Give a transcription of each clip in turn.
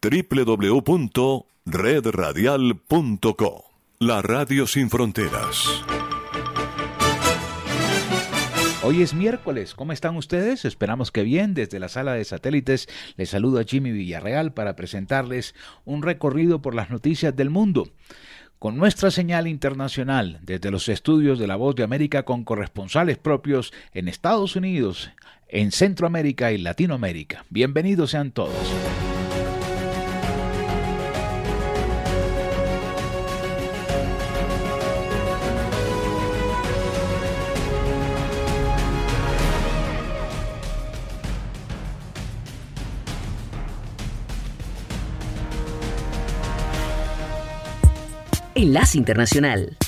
www.redradial.co. La Radio Sin Fronteras. Hoy es miércoles, ¿cómo están ustedes? Esperamos que bien. Desde la sala de satélites les saludo a Jimmy Villarreal para presentarles un recorrido por las noticias del mundo. Con nuestra señal internacional desde los estudios de La Voz de América con corresponsales propios en Estados Unidos, en Centroamérica y Latinoamérica. Bienvenidos sean todos. Enlace Internacional.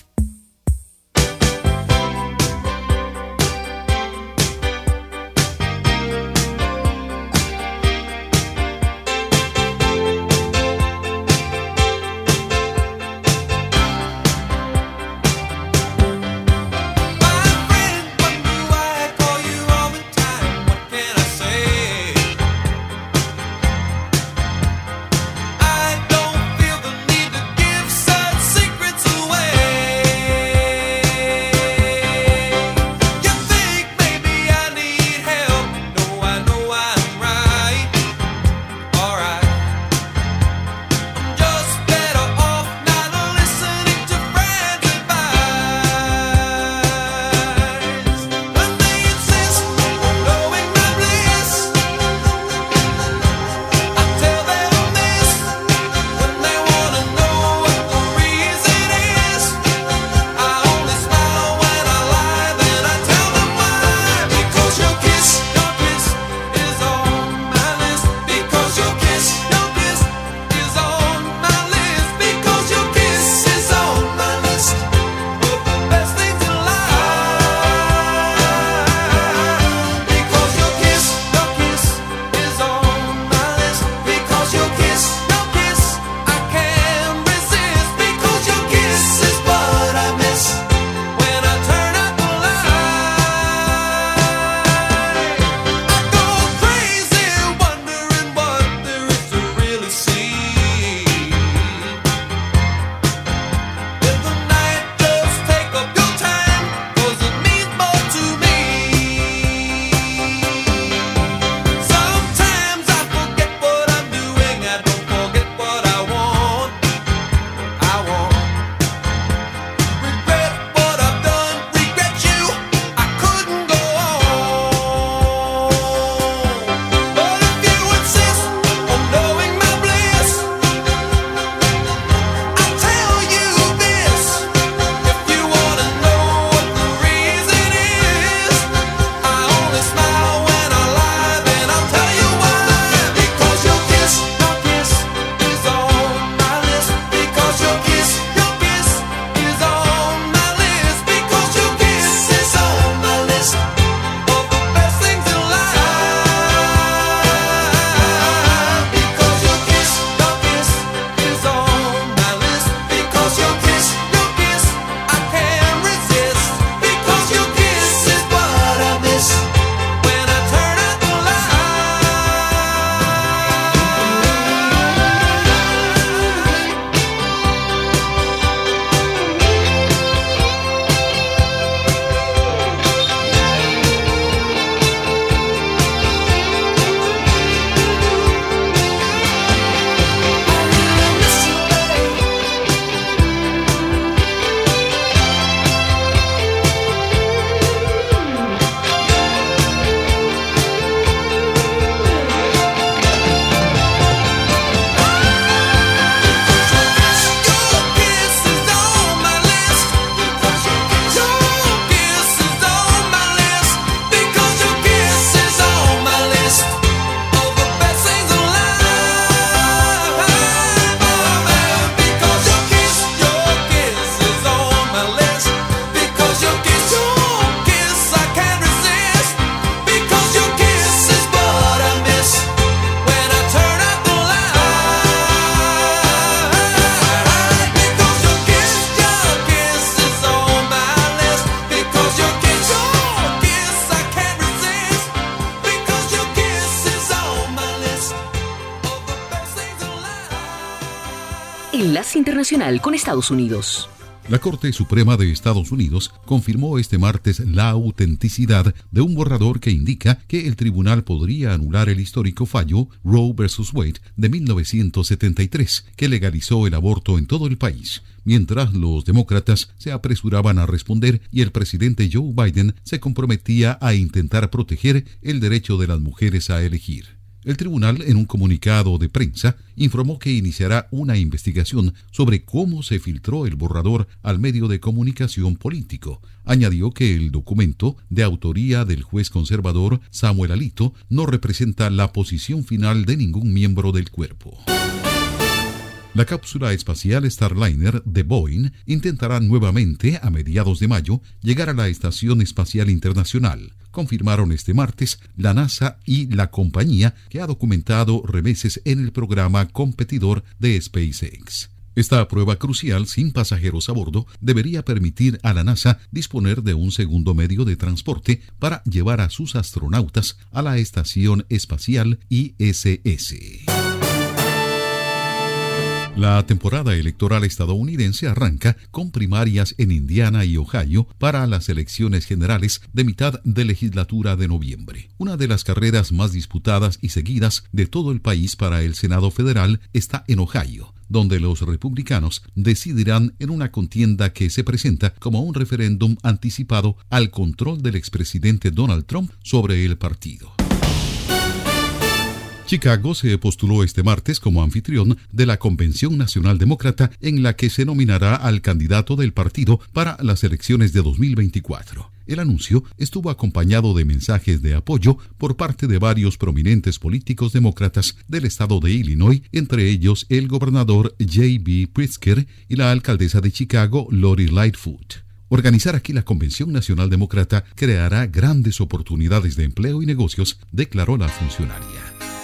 Estados Unidos. La Corte Suprema de Estados Unidos confirmó este martes la autenticidad de un borrador que indica que el tribunal podría anular el histórico fallo Roe vs. Wade de 1973, que legalizó el aborto en todo el país, mientras los demócratas se apresuraban a responder y el presidente Joe Biden se comprometía a intentar proteger el derecho de las mujeres a elegir. El tribunal, en un comunicado de prensa, informó que iniciará una investigación sobre cómo se filtró el borrador al medio de comunicación político. Añadió que el documento, de autoría del juez conservador Samuel Alito, no representa la posición final de ningún miembro del cuerpo. La cápsula espacial Starliner de Boeing intentará nuevamente, a mediados de mayo, llegar a la Estación Espacial Internacional. Confirmaron este martes la NASA y la compañía que ha documentado remeses en el programa competidor de SpaceX. Esta prueba crucial sin pasajeros a bordo debería permitir a la NASA disponer de un segundo medio de transporte para llevar a sus astronautas a la Estación Espacial ISS. La temporada electoral estadounidense arranca con primarias en Indiana y Ohio para las elecciones generales de mitad de legislatura de noviembre. Una de las carreras más disputadas y seguidas de todo el país para el Senado federal está en Ohio donde los republicanos decidirán en una contienda que se presenta como un referéndum anticipado al control del expresidente Donald Trump sobre el partido. Chicago se postuló este martes como anfitrión de la Convención Nacional Demócrata en la que se nominará al candidato del partido para las elecciones de 2024. El anuncio estuvo acompañado de mensajes de apoyo por parte de varios prominentes políticos demócratas del estado de Illinois, entre ellos el gobernador J.B. Pritzker y la alcaldesa de Chicago, Lori Lightfoot. Organizar aquí la Convención Nacional Demócrata creará grandes oportunidades de empleo y negocios, declaró la funcionaria.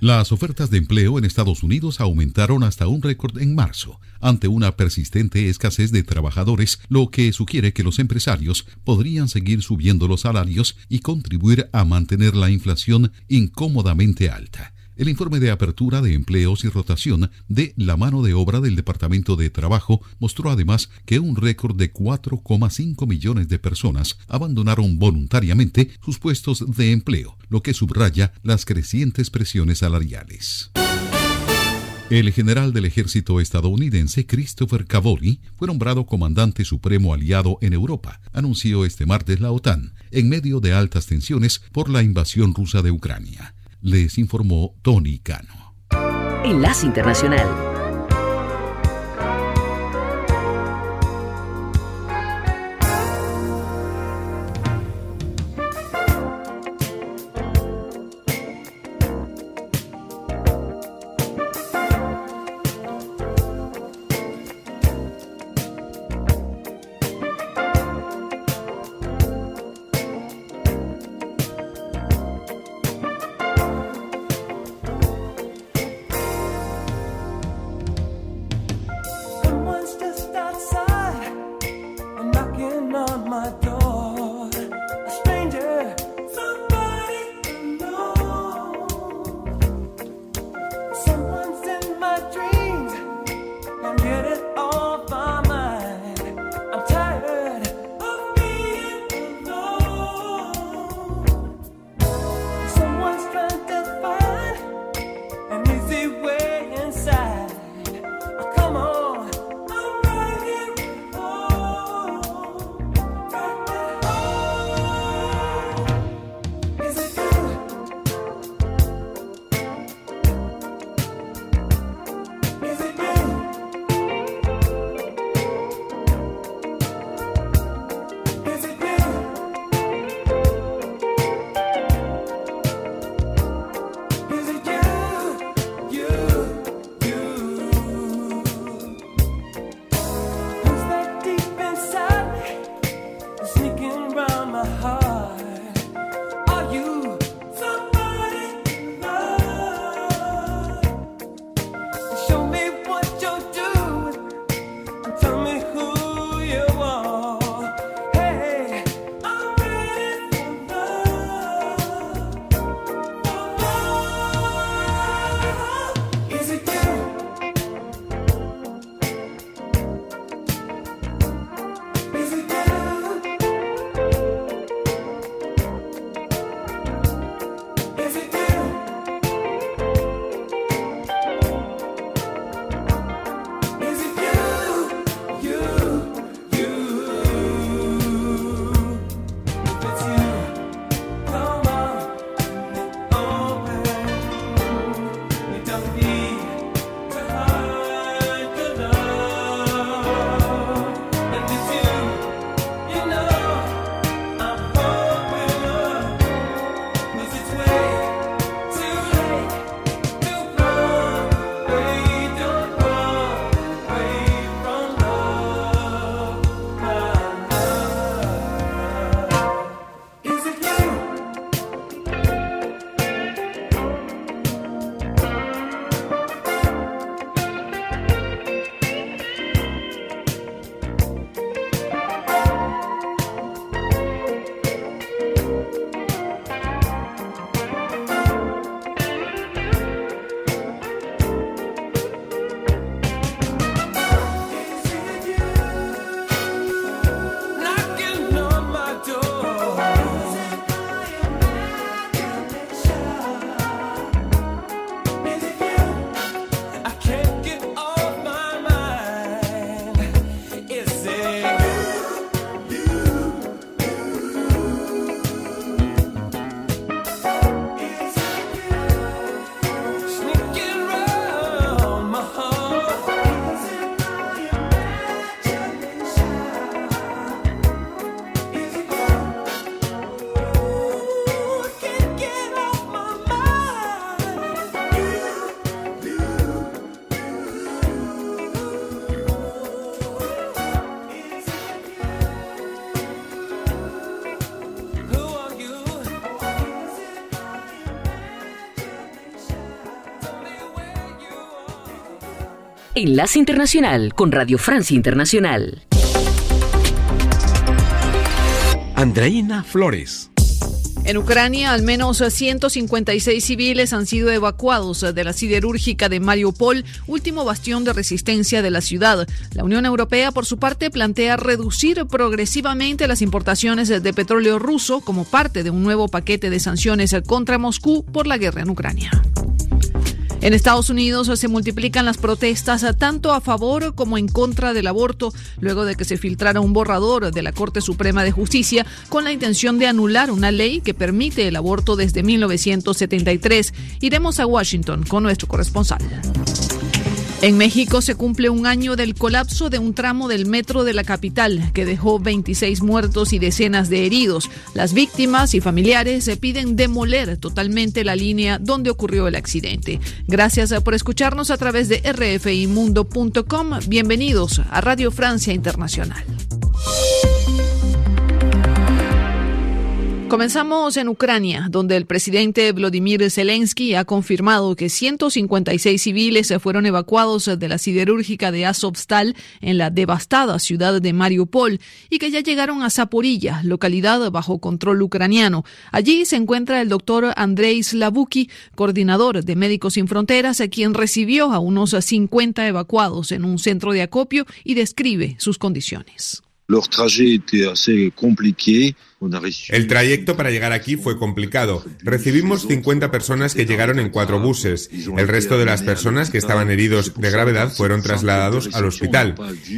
Las ofertas de empleo en Estados Unidos aumentaron hasta un récord en marzo, ante una persistente escasez de trabajadores, lo que sugiere que los empresarios podrían seguir subiendo los salarios y contribuir a mantener la inflación incómodamente alta. El informe de apertura de empleos y rotación de la mano de obra del Departamento de Trabajo mostró además que un récord de 4,5 millones de personas abandonaron voluntariamente sus puestos de empleo, lo que subraya las crecientes presiones salariales. El general del ejército estadounidense Christopher Cavoli fue nombrado comandante supremo aliado en Europa, anunció este martes la OTAN, en medio de altas tensiones por la invasión rusa de Ucrania les informó Tony Cano. Enlace Internacional. Enlace Internacional con Radio Francia Internacional. Andreina Flores. En Ucrania, al menos 156 civiles han sido evacuados de la siderúrgica de Mariupol, último bastión de resistencia de la ciudad. La Unión Europea, por su parte, plantea reducir progresivamente las importaciones de petróleo ruso como parte de un nuevo paquete de sanciones contra Moscú por la guerra en Ucrania. En Estados Unidos se multiplican las protestas tanto a favor como en contra del aborto, luego de que se filtrara un borrador de la Corte Suprema de Justicia con la intención de anular una ley que permite el aborto desde 1973. Iremos a Washington con nuestro corresponsal. En México se cumple un año del colapso de un tramo del metro de la capital que dejó 26 muertos y decenas de heridos. Las víctimas y familiares se piden demoler totalmente la línea donde ocurrió el accidente. Gracias por escucharnos a través de rfimundo.com. Bienvenidos a Radio Francia Internacional. Comenzamos en Ucrania, donde el presidente Vladimir Zelensky ha confirmado que 156 civiles fueron evacuados de la siderúrgica de Azovstal en la devastada ciudad de Mariupol y que ya llegaron a Zaporilla, localidad bajo control ucraniano. Allí se encuentra el doctor Andrei Slavuki, coordinador de Médicos Sin Fronteras, quien recibió a unos 50 evacuados en un centro de acopio y describe sus condiciones. El trayecto para llegar aquí fue complicado. Recibimos 50 personas que llegaron en cuatro buses. El resto de las personas que estaban heridos de gravedad fueron trasladados al hospital.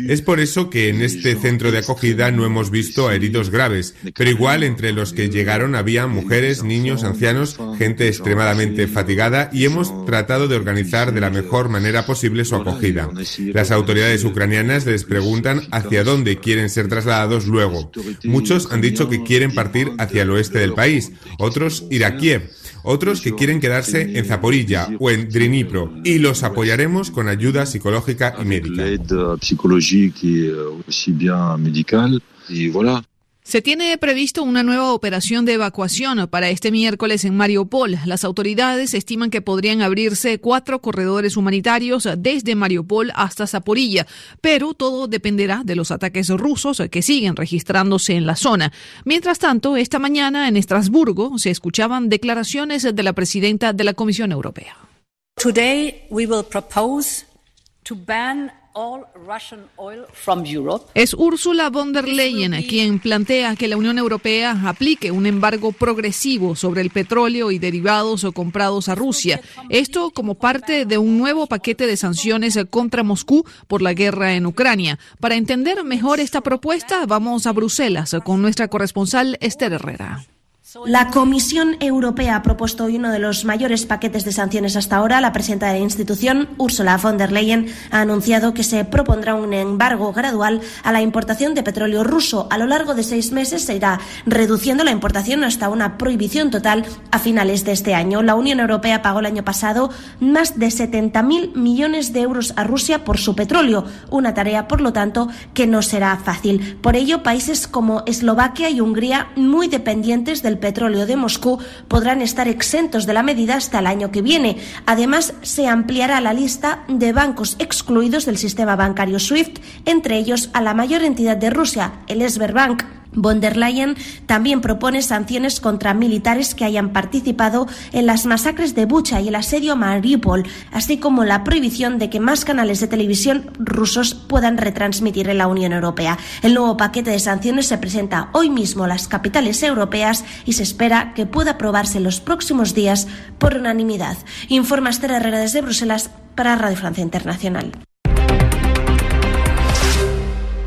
Es por eso que en este centro de acogida no hemos visto a heridos graves, pero igual entre los que llegaron había mujeres, niños, ancianos, gente extremadamente fatigada y hemos tratado de organizar de la mejor manera posible su acogida. Las autoridades ucranianas les preguntan hacia dónde quieren ser trasladados luego. Muchos han dicho que quieren partir hacia el oeste del país, otros ir a Kiev, otros que quieren quedarse en Zaporilla o en Drinipro y los apoyaremos con ayuda psicológica y médica. Se tiene previsto una nueva operación de evacuación para este miércoles en Mariupol. Las autoridades estiman que podrían abrirse cuatro corredores humanitarios desde Mariupol hasta Zaporilla, pero todo dependerá de los ataques rusos que siguen registrándose en la zona. Mientras tanto, esta mañana en Estrasburgo se escuchaban declaraciones de la presidenta de la Comisión Europea. Today we will propose to ban es Ursula von der Leyen quien plantea que la Unión Europea aplique un embargo progresivo sobre el petróleo y derivados comprados a Rusia. Esto como parte de un nuevo paquete de sanciones contra Moscú por la guerra en Ucrania. Para entender mejor esta propuesta, vamos a Bruselas con nuestra corresponsal Esther Herrera. La Comisión Europea ha propuesto hoy uno de los mayores paquetes de sanciones hasta ahora. La presidenta de la institución, Ursula von der Leyen, ha anunciado que se propondrá un embargo gradual a la importación de petróleo ruso. A lo largo de seis meses se irá reduciendo la importación hasta una prohibición total a finales de este año. La Unión Europea pagó el año pasado más de 70.000 millones de euros a Rusia por su petróleo, una tarea, por lo tanto, que no será fácil. Por ello, países como Eslovaquia y Hungría, muy dependientes del petróleo de Moscú podrán estar exentos de la medida hasta el año que viene. Además, se ampliará la lista de bancos excluidos del sistema bancario SWIFT, entre ellos a la mayor entidad de Rusia, el Sberbank. Von der Leyen también propone sanciones contra militares que hayan participado en las masacres de Bucha y el asedio a Mariupol, así como la prohibición de que más canales de televisión rusos puedan retransmitir en la Unión Europea. El nuevo paquete de sanciones se presenta hoy mismo a las capitales europeas y se espera que pueda aprobarse en los próximos días por unanimidad. Informa Esther Herrera desde Bruselas para Radio Francia Internacional.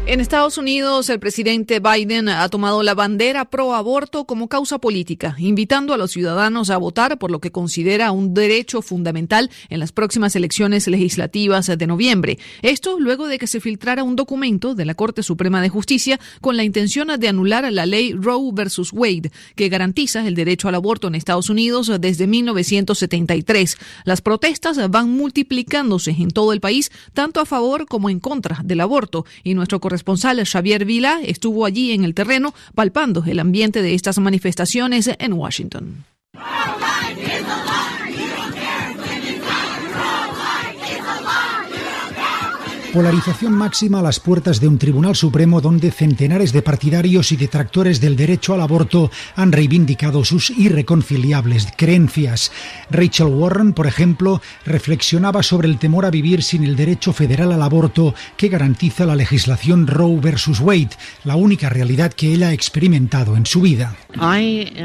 En Estados Unidos, el presidente Biden ha tomado la bandera pro aborto como causa política, invitando a los ciudadanos a votar por lo que considera un derecho fundamental en las próximas elecciones legislativas de noviembre. Esto luego de que se filtrara un documento de la Corte Suprema de Justicia con la intención de anular la ley Roe versus Wade, que garantiza el derecho al aborto en Estados Unidos desde 1973. Las protestas van multiplicándose en todo el país, tanto a favor como en contra del aborto, y nuestro corresponsal Xavier Vila estuvo allí en el terreno palpando el ambiente de estas manifestaciones en Washington. Polarización máxima a las puertas de un Tribunal Supremo donde centenares de partidarios y detractores del derecho al aborto han reivindicado sus irreconciliables creencias. Rachel Warren, por ejemplo, reflexionaba sobre el temor a vivir sin el derecho federal al aborto que garantiza la legislación Roe versus Wade, la única realidad que ella ha experimentado en su vida.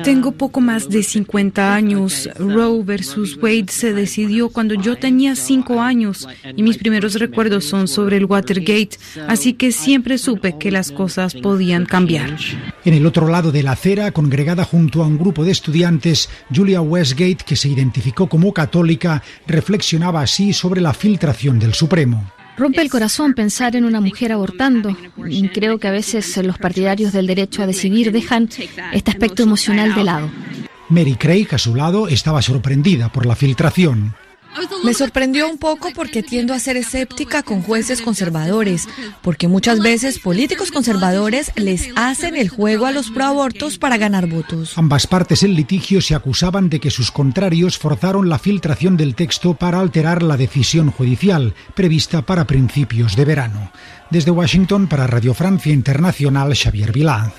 Tengo poco más de 50 años. Roe versus Wade se decidió cuando yo tenía 5 años y mis primeros recuerdos son sobre el Watergate, así que siempre supe que las cosas podían cambiar. En el otro lado de la acera, congregada junto a un grupo de estudiantes, Julia Westgate, que se identificó como católica, reflexionaba así sobre la filtración del Supremo. Rompe el corazón pensar en una mujer abortando. Y creo que a veces los partidarios del derecho a decidir dejan este aspecto emocional de lado. Mary Craig, a su lado, estaba sorprendida por la filtración. Me sorprendió un poco porque tiendo a ser escéptica con jueces conservadores, porque muchas veces políticos conservadores les hacen el juego a los proabortos para ganar votos. Ambas partes en litigio se acusaban de que sus contrarios forzaron la filtración del texto para alterar la decisión judicial prevista para principios de verano. Desde Washington para Radio Francia Internacional, Xavier Vilá.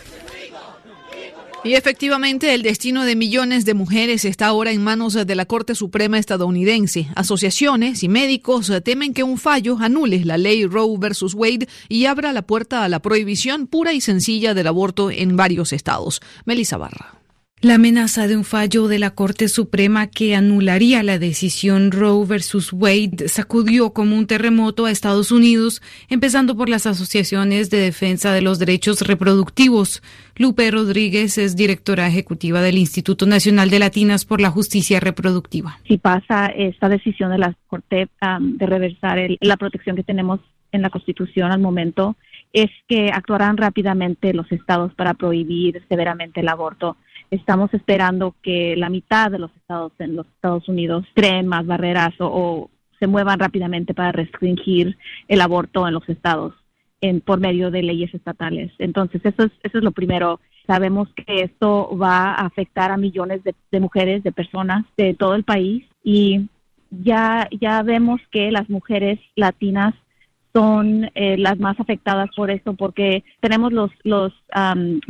Y efectivamente, el destino de millones de mujeres está ahora en manos de la Corte Suprema estadounidense. Asociaciones y médicos temen que un fallo anule la ley Roe versus Wade y abra la puerta a la prohibición pura y sencilla del aborto en varios estados. Melissa Barra. La amenaza de un fallo de la Corte Suprema que anularía la decisión Roe versus Wade sacudió como un terremoto a Estados Unidos, empezando por las asociaciones de defensa de los derechos reproductivos. Lupe Rodríguez es directora ejecutiva del Instituto Nacional de Latinas por la Justicia Reproductiva. Si pasa esta decisión de la Corte de reversar la protección que tenemos en la Constitución al momento, es que actuarán rápidamente los estados para prohibir severamente el aborto estamos esperando que la mitad de los estados en los Estados Unidos creen más barreras o, se muevan rápidamente para restringir el aborto en los estados en, por medio de leyes estatales. Entonces, eso es, eso es lo primero. Sabemos que esto va a afectar a millones de, mujeres, de personas de todo el país y ya, ya vemos que las mujeres latinas son eh, las más afectadas por esto porque tenemos los, los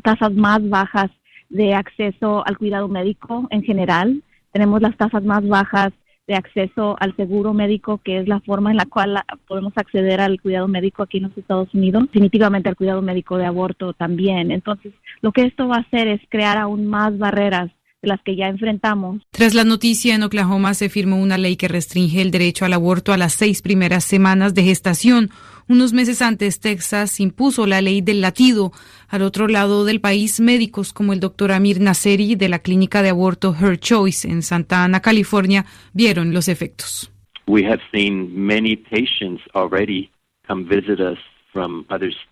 tasas más bajas de acceso al cuidado médico en general. Tenemos las tasas más bajas de acceso al seguro médico, que es la forma en la cual podemos acceder al cuidado médico aquí en los Estados Unidos, definitivamente al cuidado médico de aborto también. Entonces, lo que esto va a hacer es crear aún más barreras las que ya enfrentamos. Tras la noticia, en Oklahoma se firmó una ley que restringe el derecho al aborto a las seis primeras semanas de gestación. Unos meses antes, Texas impuso la ley del latido. Al otro lado del país, médicos como el doctor Amir Nasseri de la clínica de aborto Her Choice en Santa Ana, California, vieron los efectos. We have seen many patients already come visit us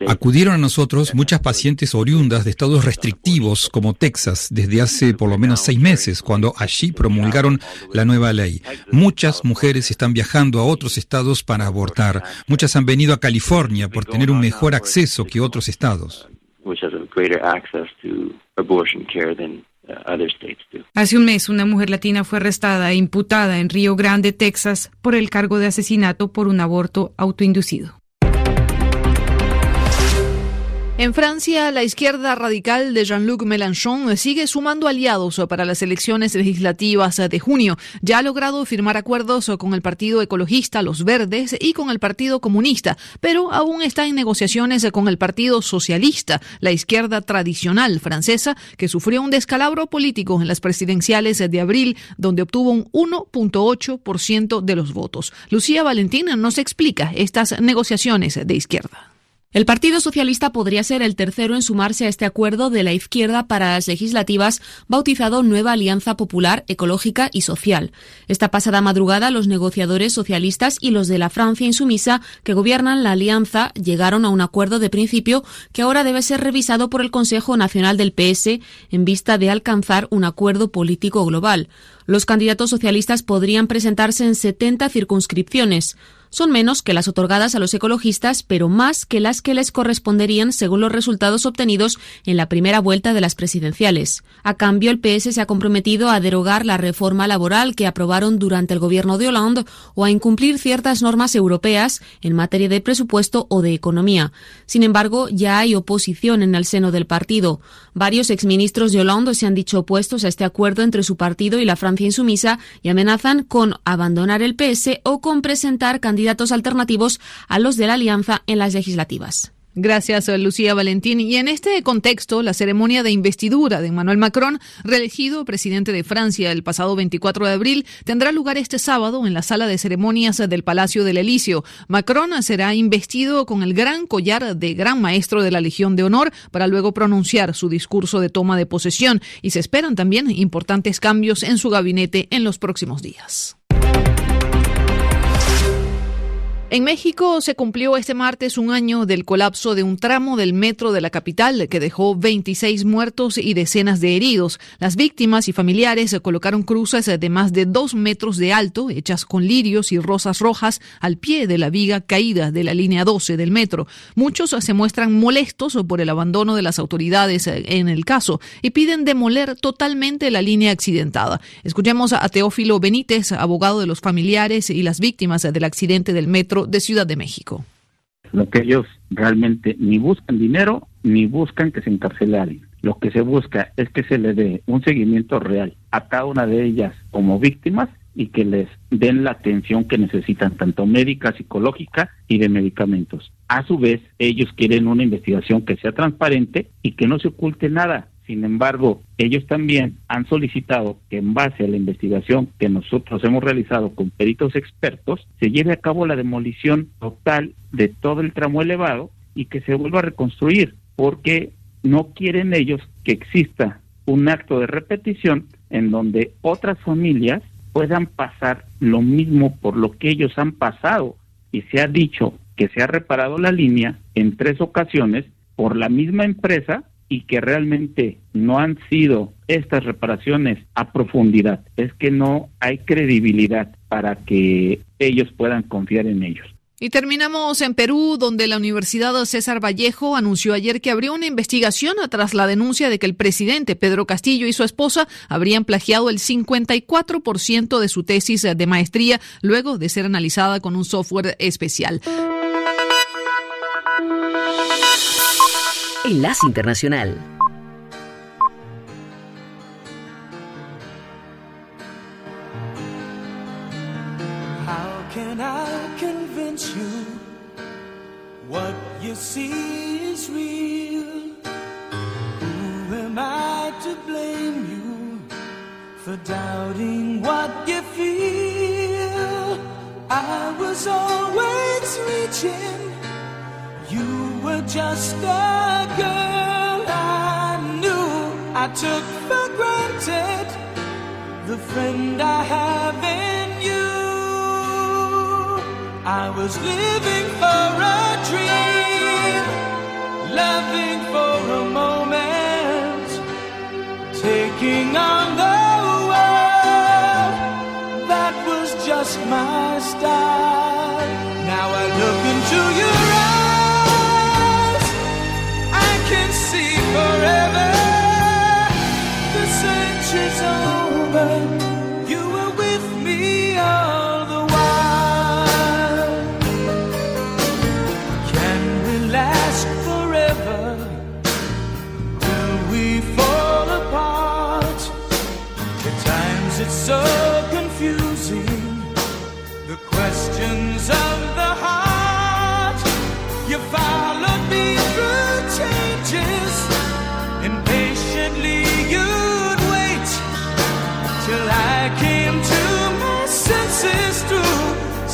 Acudieron a nosotros muchas pacientes oriundas de estados restrictivos como Texas desde hace por lo menos seis meses, cuando allí promulgaron la nueva ley. Muchas mujeres están viajando a otros estados para abortar. Muchas han venido a California por tener un mejor acceso que otros estados. Uh, hace un mes, una mujer latina fue arrestada e imputada en Río Grande, Texas, por el cargo de asesinato por un aborto autoinducido. En Francia, la izquierda radical de Jean-Luc Mélenchon sigue sumando aliados para las elecciones legislativas de junio. Ya ha logrado firmar acuerdos con el Partido Ecologista, los Verdes y con el Partido Comunista, pero aún está en negociaciones con el Partido Socialista, la izquierda tradicional francesa, que sufrió un descalabro político en las presidenciales de abril, donde obtuvo un 1.8% de los votos. Lucía Valentín nos explica estas negociaciones de izquierda. El Partido Socialista podría ser el tercero en sumarse a este acuerdo de la izquierda para las legislativas bautizado Nueva Alianza Popular, Ecológica y Social. Esta pasada madrugada, los negociadores socialistas y los de la Francia insumisa que gobiernan la alianza llegaron a un acuerdo de principio que ahora debe ser revisado por el Consejo Nacional del PS en vista de alcanzar un acuerdo político global. Los candidatos socialistas podrían presentarse en 70 circunscripciones. Son menos que las otorgadas a los ecologistas, pero más que las que les corresponderían según los resultados obtenidos en la primera vuelta de las presidenciales. A cambio, el PS se ha comprometido a derogar la reforma laboral que aprobaron durante el gobierno de Hollande o a incumplir ciertas normas europeas en materia de presupuesto o de economía. Sin embargo, ya hay oposición en el seno del partido. Varios exministros de Hollande se han dicho opuestos a este acuerdo entre su partido y la Francia insumisa y amenazan con abandonar el PS o con presentar candidatos alternativos a los de la alianza en las legislativas. Gracias, Lucía Valentín. Y en este contexto, la ceremonia de investidura de Emmanuel Macron, reelegido presidente de Francia el pasado 24 de abril, tendrá lugar este sábado en la sala de ceremonias del Palacio del Elíseo. Macron será investido con el gran collar de Gran Maestro de la Legión de Honor para luego pronunciar su discurso de toma de posesión y se esperan también importantes cambios en su gabinete en los próximos días. En México se cumplió este martes un año del colapso de un tramo del metro de la capital que dejó 26 muertos y decenas de heridos. Las víctimas y familiares colocaron cruces de más de dos metros de alto, hechas con lirios y rosas rojas, al pie de la viga caída de la línea 12 del metro. Muchos se muestran molestos por el abandono de las autoridades en el caso y piden demoler totalmente la línea accidentada. Escuchemos a Teófilo Benítez, abogado de los familiares y las víctimas del accidente del metro de Ciudad de México. Lo que ellos realmente ni buscan dinero ni buscan que se encarcele a alguien. Lo que se busca es que se le dé un seguimiento real a cada una de ellas como víctimas y que les den la atención que necesitan, tanto médica, psicológica y de medicamentos. A su vez, ellos quieren una investigación que sea transparente y que no se oculte nada. Sin embargo, ellos también han solicitado que en base a la investigación que nosotros hemos realizado con peritos expertos, se lleve a cabo la demolición total de todo el tramo elevado y que se vuelva a reconstruir, porque no quieren ellos que exista un acto de repetición en donde otras familias puedan pasar lo mismo por lo que ellos han pasado. Y se ha dicho que se ha reparado la línea en tres ocasiones por la misma empresa y que realmente no han sido estas reparaciones a profundidad, es que no hay credibilidad para que ellos puedan confiar en ellos. Y terminamos en Perú, donde la Universidad César Vallejo anunció ayer que abrió una investigación tras la denuncia de que el presidente Pedro Castillo y su esposa habrían plagiado el 54% de su tesis de maestría luego de ser analizada con un software especial. Enlace Internacional. How can I convince you what you see is real? Who am I to blame you for doubting what you feel? I was always reaching you were just a girl I knew. I took for granted the friend I have in you. I was living for a dream, loving for a moment, taking on the world. That was just my style.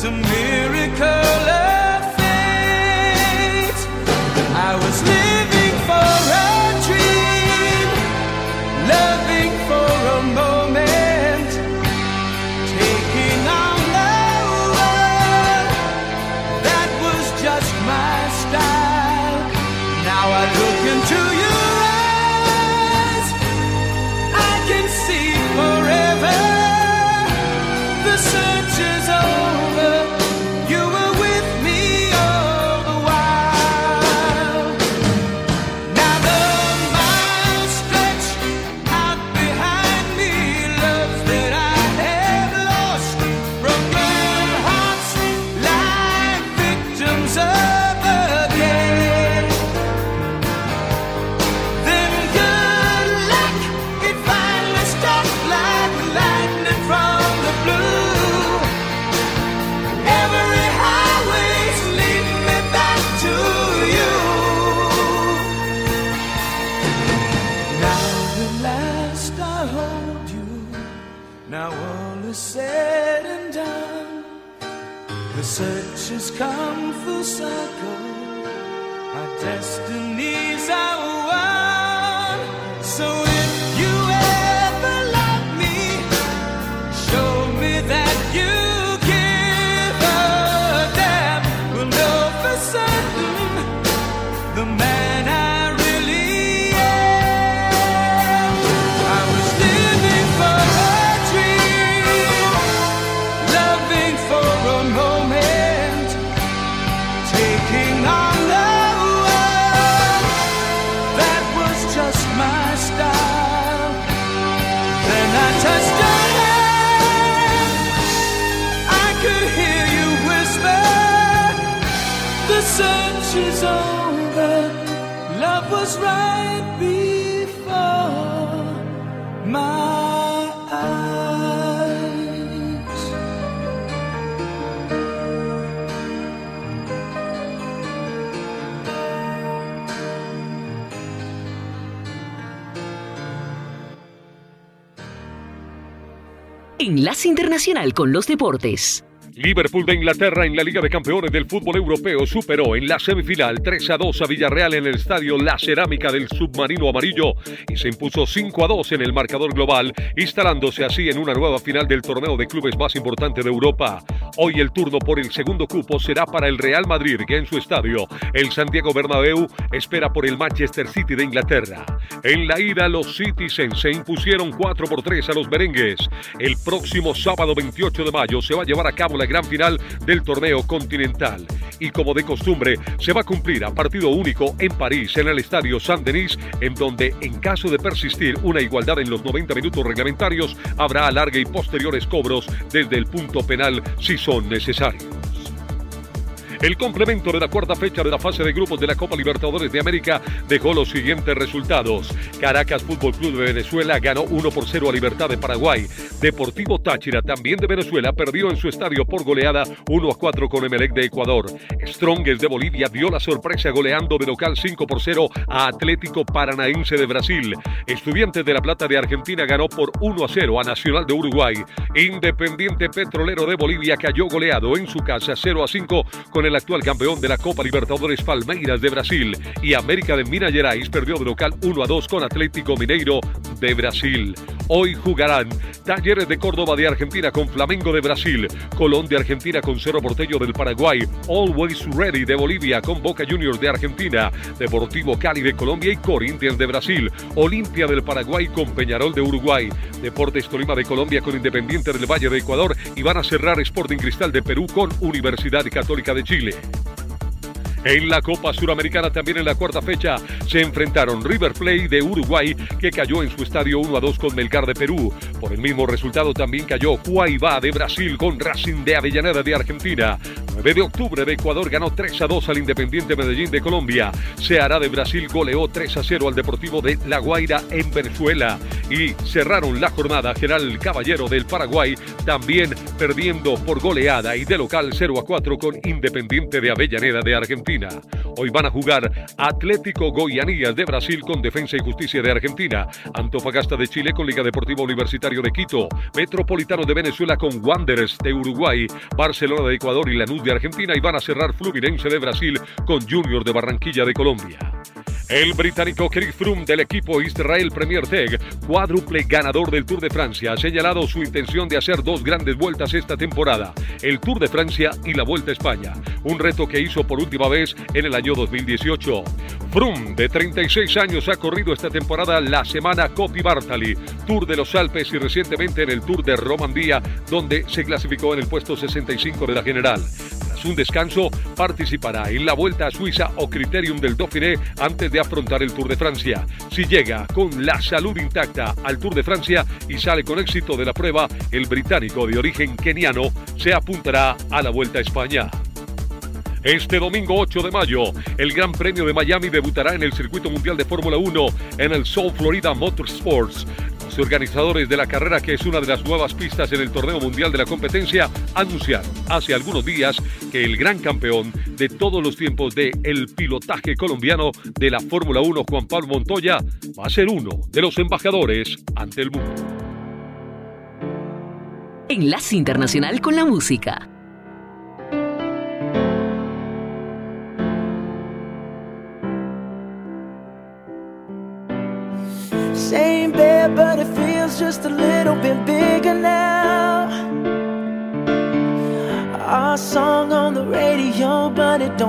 A miracle. Search has come full circle. Our destinies are Enlace Internacional con los Deportes. Liverpool de Inglaterra en la Liga de Campeones del Fútbol Europeo superó en la semifinal 3 a 2 a Villarreal en el estadio La Cerámica del Submarino Amarillo y se impuso 5 a 2 en el marcador global, instalándose así en una nueva final del torneo de clubes más importante de Europa. Hoy el turno por el segundo cupo será para el Real Madrid, que en su estadio, el Santiago Bernabéu, espera por el Manchester City de Inglaterra. En la ida, los Citizens se impusieron 4 por 3 a los merengues. El próximo sábado 28 de mayo se va a llevar a cabo la gran final del torneo continental. Y como de costumbre, se va a cumplir a partido único en París, en el estadio Saint-Denis, en donde, en caso de persistir una igualdad en los 90 minutos reglamentarios, habrá alargue y posteriores cobros desde el punto penal si son necesarios. El complemento de la cuarta fecha de la fase de grupos de la Copa Libertadores de América dejó los siguientes resultados. Caracas Fútbol Club de Venezuela ganó 1 por 0 a Libertad de Paraguay. Deportivo Táchira, también de Venezuela, perdió en su estadio por goleada 1 a 4 con Emelec de Ecuador. Strongest de Bolivia dio la sorpresa goleando de local 5 por 0 a Atlético Paranaense de Brasil. Estudiantes de La Plata de Argentina ganó por 1 a 0 a Nacional de Uruguay. Independiente Petrolero de Bolivia cayó goleado en su casa 0 a 5 con el actual campeón de la Copa Libertadores Palmeiras de Brasil y América de Minas Gerais perdió de local 1 a 2 con Atlético Mineiro de Brasil. Hoy jugarán Talleres de Córdoba de Argentina con Flamengo de Brasil, Colón de Argentina con Cerro Porteño del Paraguay, Always Ready de Bolivia con Boca Juniors de Argentina, Deportivo Cali de Colombia y Corinthians de Brasil, Olimpia del Paraguay con Peñarol de Uruguay, Deportes Tolima de Colombia con Independiente del Valle de Ecuador y van a cerrar Sporting Cristal de Perú con Universidad Católica de Chile. En la Copa Suramericana también en la cuarta fecha se enfrentaron River Plate de Uruguay que cayó en su estadio 1 a 2 con Melgar de Perú. Por el mismo resultado también cayó Guaivá de Brasil con Racing de Avellaneda de Argentina. 9 de octubre de Ecuador ganó 3 a 2 al Independiente Medellín de Colombia. Ceará de Brasil goleó 3 a 0 al Deportivo de La Guaira en Venezuela. Y cerraron la jornada General Caballero del Paraguay también perdiendo por goleada y de local 0 a 4 con Independiente de Avellaneda de Argentina. Hoy van a jugar Atlético Goianías de Brasil con Defensa y Justicia de Argentina, Antofagasta de Chile con Liga Deportiva Universitario de Quito, Metropolitano de Venezuela con Wanderers de Uruguay, Barcelona de Ecuador y Lanús de Argentina y van a cerrar Fluminense de Brasil con Junior de Barranquilla de Colombia. El británico Eric Froome del equipo Israel Premier Tech, cuádruple ganador del Tour de Francia, ha señalado su intención de hacer dos grandes vueltas esta temporada, el Tour de Francia y la Vuelta a España, un reto que hizo por última vez en el año 2018. Froome, de 36 años, ha corrido esta temporada la semana Coppi Bartali, Tour de los Alpes y recientemente en el Tour de Romandía, donde se clasificó en el puesto 65 de la general. Un descanso, participará en la Vuelta a Suiza o Criterium del Dauphiné antes de afrontar el Tour de Francia. Si llega con la salud intacta al Tour de Francia y sale con éxito de la prueba, el británico de origen keniano se apuntará a la Vuelta a España. Este domingo 8 de mayo, el Gran Premio de Miami debutará en el Circuito Mundial de Fórmula 1 en el South Florida Motorsports. Los organizadores de la carrera, que es una de las nuevas pistas en el torneo mundial de la competencia, anunciaron hace algunos días que el gran campeón de todos los tiempos de el pilotaje colombiano de la Fórmula 1, Juan Pablo Montoya, va a ser uno de los embajadores ante el mundo. Enlace Internacional con la Música.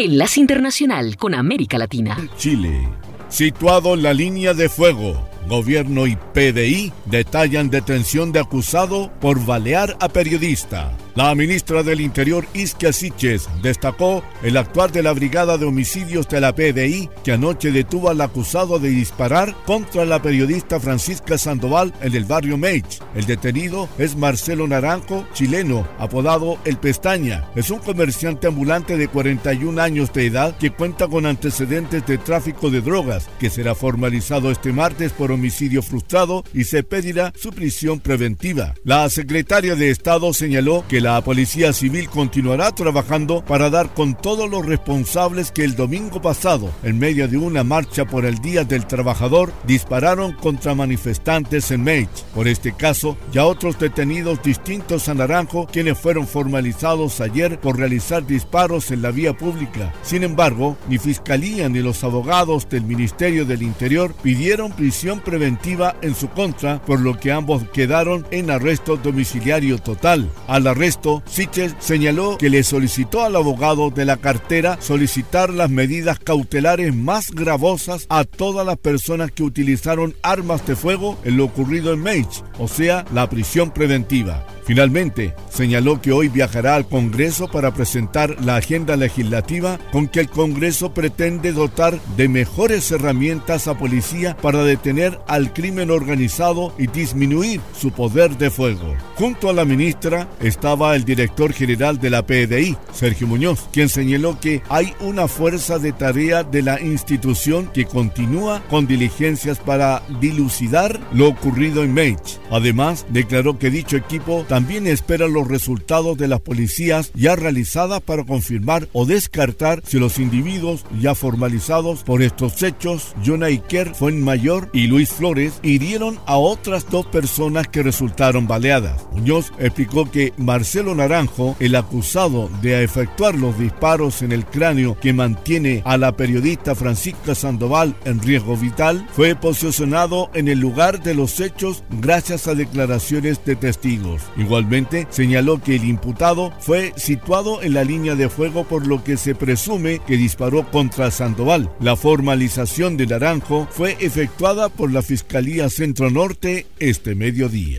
Enlace Internacional con América Latina. Chile, situado en la línea de fuego. Gobierno y PDI detallan detención de acusado por balear a periodista. La ministra del Interior, Isquia Siches, destacó el actuar de la Brigada de Homicidios de la PDI que anoche detuvo al acusado de disparar contra la periodista Francisca Sandoval en el barrio Meich. El detenido es Marcelo Naranjo, chileno, apodado El Pestaña. Es un comerciante ambulante de 41 años de edad que cuenta con antecedentes de tráfico de drogas, que será formalizado este martes por homicidio frustrado y se pedirá su prisión preventiva. La secretaria de Estado señaló que la Policía Civil continuará trabajando para dar con todos los responsables que el domingo pasado, en medio de una marcha por el Día del Trabajador, dispararon contra manifestantes en Meich. Por este caso, ya otros detenidos distintos a Naranjo, quienes fueron formalizados ayer por realizar disparos en la vía pública. Sin embargo, ni Fiscalía ni los abogados del Ministerio del Interior pidieron prisión preventiva en su contra, por lo que ambos quedaron en arresto domiciliario total. Al arresto, Siches señaló que le solicitó al abogado de la cartera solicitar las medidas cautelares más gravosas a todas las personas que utilizaron armas de fuego en lo ocurrido en Meich, o sea, la prisión preventiva. Finalmente, señaló que hoy viajará al Congreso para presentar la agenda legislativa con que el Congreso pretende dotar de mejores herramientas a policía para detener al crimen organizado y disminuir su poder de fuego. Junto a la ministra estaba el director general de la PDI, Sergio Muñoz, quien señaló que hay una fuerza de tarea de la institución que continúa con diligencias para dilucidar lo ocurrido en Mage. Además, declaró que dicho equipo también espera los resultados de las policías ya realizadas para confirmar o descartar si los individuos ya formalizados por estos hechos, Jonah Iker Fuenmayor y Luis Flores, hirieron a otras dos personas que resultaron baleadas. Muñoz explicó que Marcelo Naranjo, el acusado de efectuar los disparos en el cráneo que mantiene a la periodista Francisca Sandoval en riesgo vital, fue posicionado en el lugar de los hechos gracias a declaraciones de testigos. Igualmente, señaló que el imputado fue situado en la línea de fuego por lo que se presume que disparó contra Sandoval. La formalización de Naranjo fue efectuada por la Fiscalía Centro Norte este mediodía.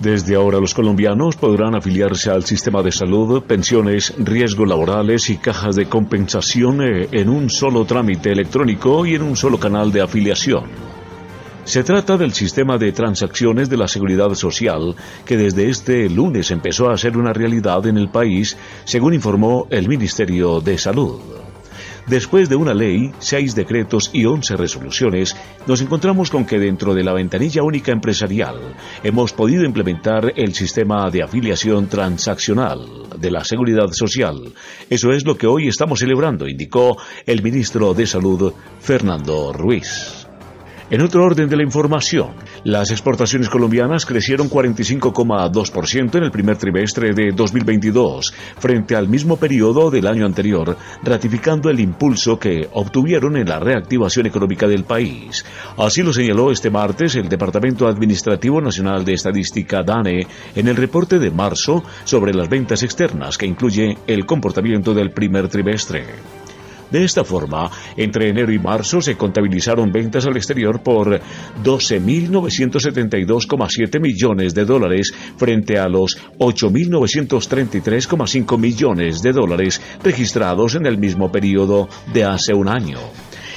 Desde ahora los colombianos podrán afiliarse al sistema de salud, pensiones, riesgos laborales y cajas de compensación eh, en un solo trámite electrónico y en un solo canal de afiliación. Se trata del sistema de transacciones de la seguridad social que desde este lunes empezó a ser una realidad en el país, según informó el Ministerio de Salud. Después de una ley, seis decretos y once resoluciones, nos encontramos con que dentro de la ventanilla única empresarial hemos podido implementar el sistema de afiliación transaccional de la seguridad social. Eso es lo que hoy estamos celebrando, indicó el ministro de Salud, Fernando Ruiz. En otro orden de la información, las exportaciones colombianas crecieron 45,2% en el primer trimestre de 2022 frente al mismo periodo del año anterior, ratificando el impulso que obtuvieron en la reactivación económica del país. Así lo señaló este martes el Departamento Administrativo Nacional de Estadística DANE en el reporte de marzo sobre las ventas externas que incluye el comportamiento del primer trimestre. De esta forma, entre enero y marzo se contabilizaron ventas al exterior por 12.972,7 millones de dólares frente a los 8.933,5 millones de dólares registrados en el mismo periodo de hace un año.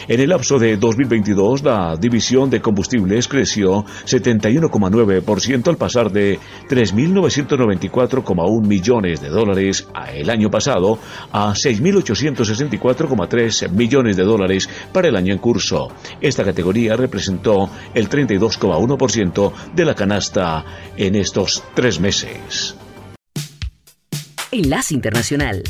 En el lapso de 2022, la división de combustibles creció 71,9% al pasar de 3.994,1 millones de dólares el año pasado a 6.864,3 millones de dólares para el año en curso. Esta categoría representó el 32,1% de la canasta en estos tres meses. Enlace Internacional.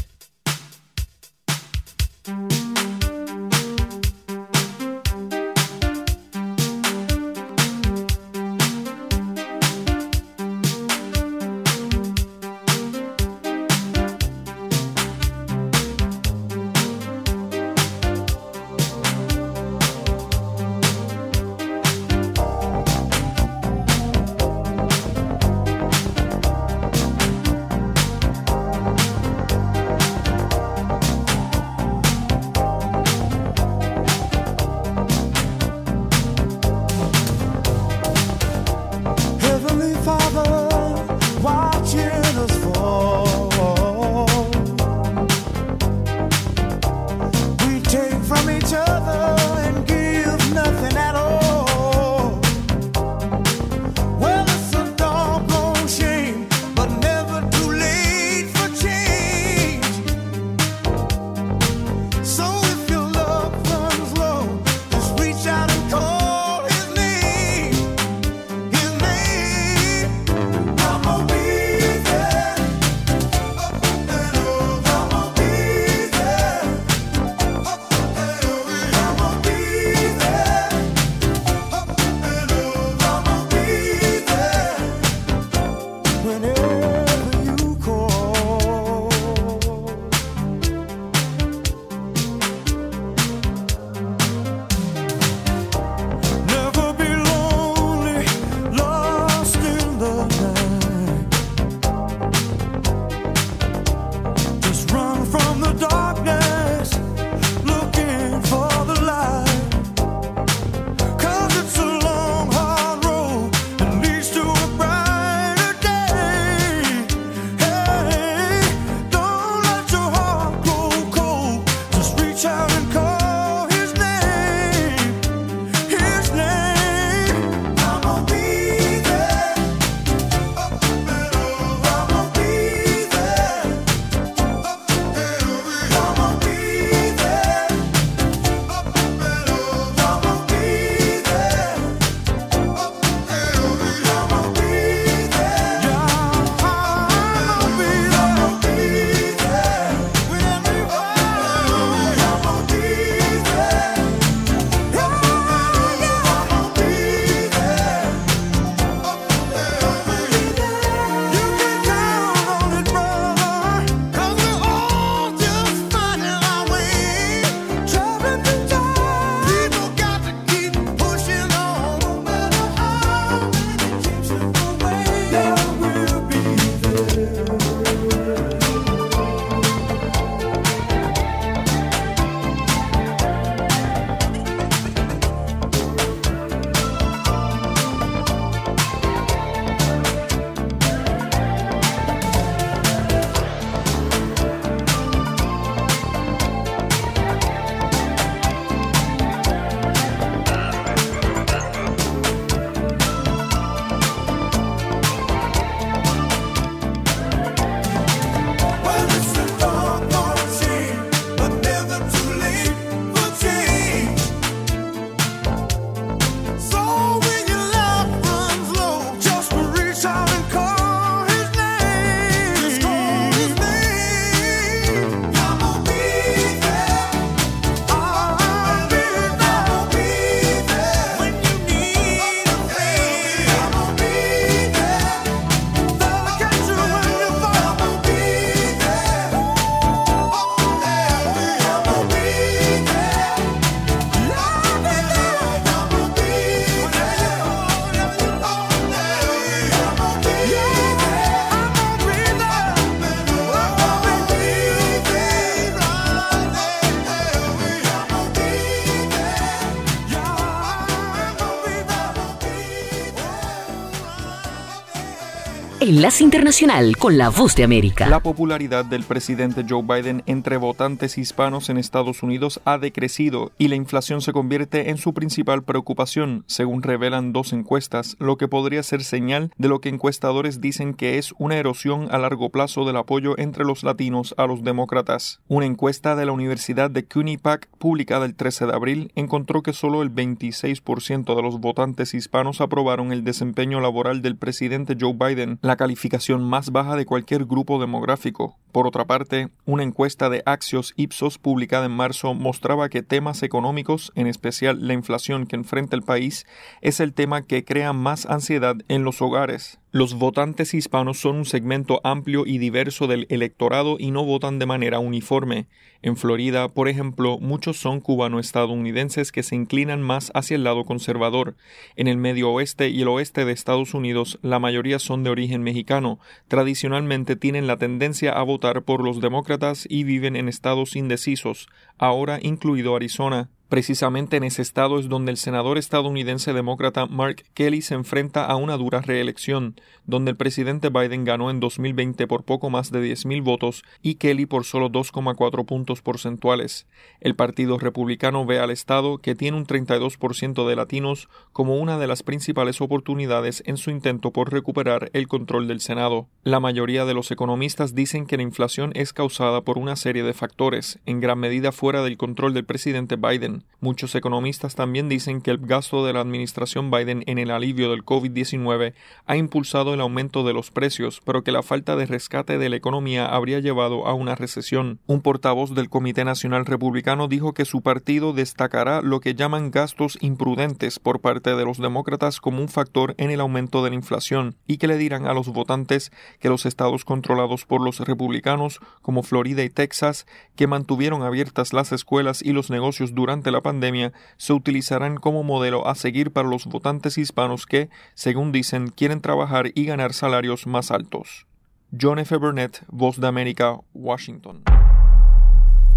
Enlace Internacional con la Voz de América. La popularidad del presidente Joe Biden entre votantes hispanos en Estados Unidos ha decrecido y la inflación se convierte en su principal preocupación, según revelan dos encuestas, lo que podría ser señal de lo que encuestadores dicen que es una erosión a largo plazo del apoyo entre los latinos a los demócratas. Una encuesta de la Universidad de Pack, publicada el 13 de abril, encontró que solo el 26% de los votantes hispanos aprobaron el desempeño laboral del presidente Joe Biden, calificación más baja de cualquier grupo demográfico. Por otra parte, una encuesta de Axios Ipsos publicada en marzo mostraba que temas económicos, en especial la inflación que enfrenta el país, es el tema que crea más ansiedad en los hogares. Los votantes hispanos son un segmento amplio y diverso del electorado y no votan de manera uniforme. En Florida, por ejemplo, muchos son cubano-estadounidenses que se inclinan más hacia el lado conservador. En el medio oeste y el oeste de Estados Unidos, la mayoría son de origen mexicano. Tradicionalmente tienen la tendencia a votar por los demócratas y viven en estados indecisos, ahora incluido Arizona. Precisamente en ese estado es donde el senador estadounidense demócrata Mark Kelly se enfrenta a una dura reelección, donde el presidente Biden ganó en 2020 por poco más de 10.000 votos y Kelly por solo 2,4 puntos porcentuales. El Partido Republicano ve al estado, que tiene un 32% de latinos, como una de las principales oportunidades en su intento por recuperar el control del Senado. La mayoría de los economistas dicen que la inflación es causada por una serie de factores, en gran medida fuera del control del presidente Biden. Muchos economistas también dicen que el gasto de la administración Biden en el alivio del COVID-19 ha impulsado el aumento de los precios, pero que la falta de rescate de la economía habría llevado a una recesión. Un portavoz del Comité Nacional Republicano dijo que su partido destacará lo que llaman gastos imprudentes por parte de los demócratas como un factor en el aumento de la inflación y que le dirán a los votantes que los estados controlados por los republicanos como Florida y Texas, que mantuvieron abiertas las escuelas y los negocios durante la pandemia se utilizarán como modelo a seguir para los votantes hispanos que, según dicen, quieren trabajar y ganar salarios más altos. John F. Burnett, Voz de América, Washington.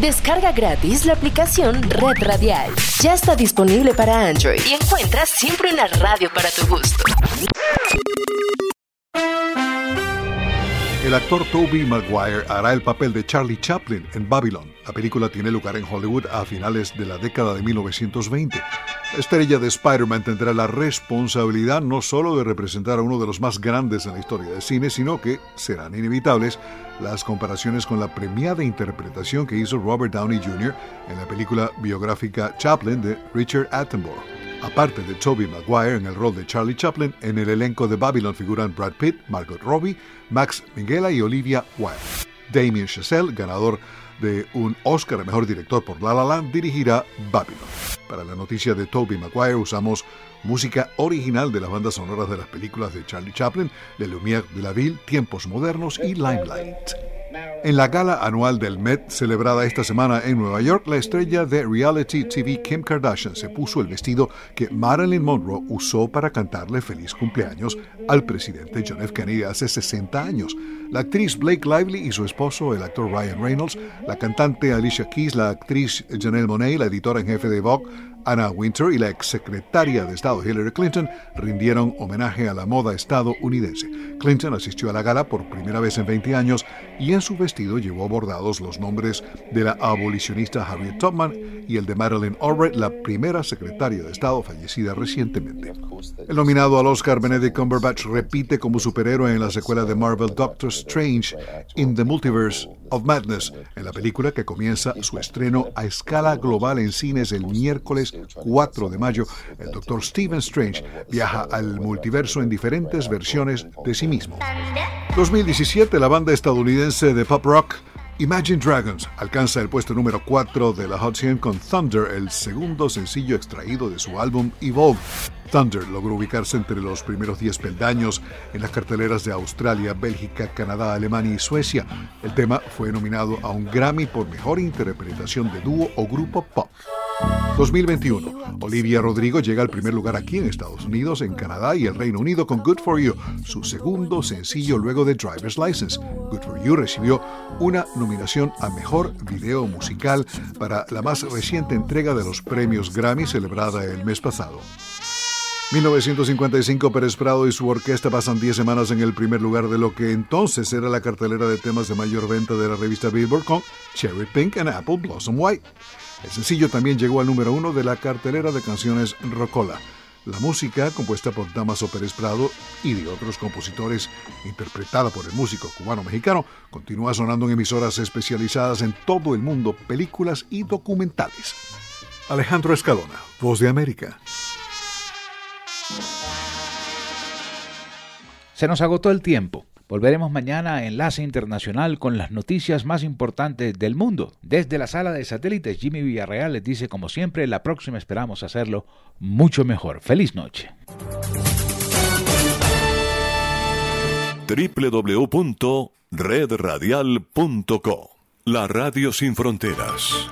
Descarga gratis la aplicación Red Radial. Ya está disponible para Android y encuentras siempre una radio para tu gusto. El actor Toby Maguire hará el papel de Charlie Chaplin en Babylon. La película tiene lugar en Hollywood a finales de la década de 1920. La estrella de Spider-Man tendrá la responsabilidad no solo de representar a uno de los más grandes en la historia del cine, sino que serán inevitables las comparaciones con la premiada interpretación que hizo Robert Downey Jr. en la película biográfica Chaplin de Richard Attenborough. Aparte de Toby Maguire en el rol de Charlie Chaplin, en el elenco de Babylon figuran Brad Pitt, Margot Robbie, Max Minghella y Olivia Wilde. Damien Chazelle, ganador de un Oscar a Mejor Director por La La Land, dirigirá Babylon. Para la noticia de Toby Maguire usamos música original de las bandas sonoras de las películas de Charlie Chaplin, Le Lumière de la Ville, Tiempos Modernos y Limelight. En la gala anual del Met, celebrada esta semana en Nueva York, la estrella de reality TV Kim Kardashian se puso el vestido que Marilyn Monroe usó para cantarle feliz cumpleaños al presidente John F. Kennedy hace 60 años. La actriz Blake Lively y su esposo, el actor Ryan Reynolds, la cantante Alicia Keys, la actriz Janelle Monáe, la editora en jefe de Vogue, Anna Winter y la exsecretaria de Estado Hillary Clinton rindieron homenaje a la moda estadounidense. Clinton asistió a la gala por primera vez en 20 años y en su vestido llevó bordados los nombres de la abolicionista Harriet Tubman y el de Madeleine Albright, la primera secretaria de Estado fallecida recientemente. El nominado al Oscar Benedict Cumberbatch repite como superhéroe en la secuela de Marvel Doctor Strange in the Multiverse of Madness, en la película que comienza su estreno a escala global en cines el miércoles 4 de mayo. El Doctor Stephen Strange viaja al multiverso en diferentes versiones de sí mismo. 2017, la banda estadounidense de pop rock Imagine Dragons alcanza el puesto número 4 de la Hot 100 con Thunder, el segundo sencillo extraído de su álbum Evolve. Thunder logró ubicarse entre los primeros 10 peldaños en las carteleras de Australia, Bélgica, Canadá, Alemania y Suecia. El tema fue nominado a un Grammy por mejor interpretación de dúo o grupo pop. 2021. Olivia Rodrigo llega al primer lugar aquí en Estados Unidos, en Canadá y el Reino Unido con Good For You, su segundo sencillo luego de Driver's License. Good For You recibió una nominación a Mejor Video Musical para la más reciente entrega de los premios Grammy celebrada el mes pasado. 1955 Pérez Prado y su orquesta pasan 10 semanas en el primer lugar de lo que entonces era la cartelera de temas de mayor venta de la revista Billboard con Cherry Pink and Apple Blossom White. El sencillo también llegó al número uno de la cartelera de canciones Rocola. La música, compuesta por Damaso Pérez Prado y de otros compositores, interpretada por el músico cubano-mexicano, continúa sonando en emisoras especializadas en todo el mundo, películas y documentales. Alejandro Escalona, Voz de América. Se nos agotó el tiempo. Volveremos mañana a Enlace Internacional con las noticias más importantes del mundo. Desde la sala de satélites, Jimmy Villarreal les dice, como siempre, la próxima esperamos hacerlo mucho mejor. Feliz noche. www.redradial.co La Radio Sin Fronteras.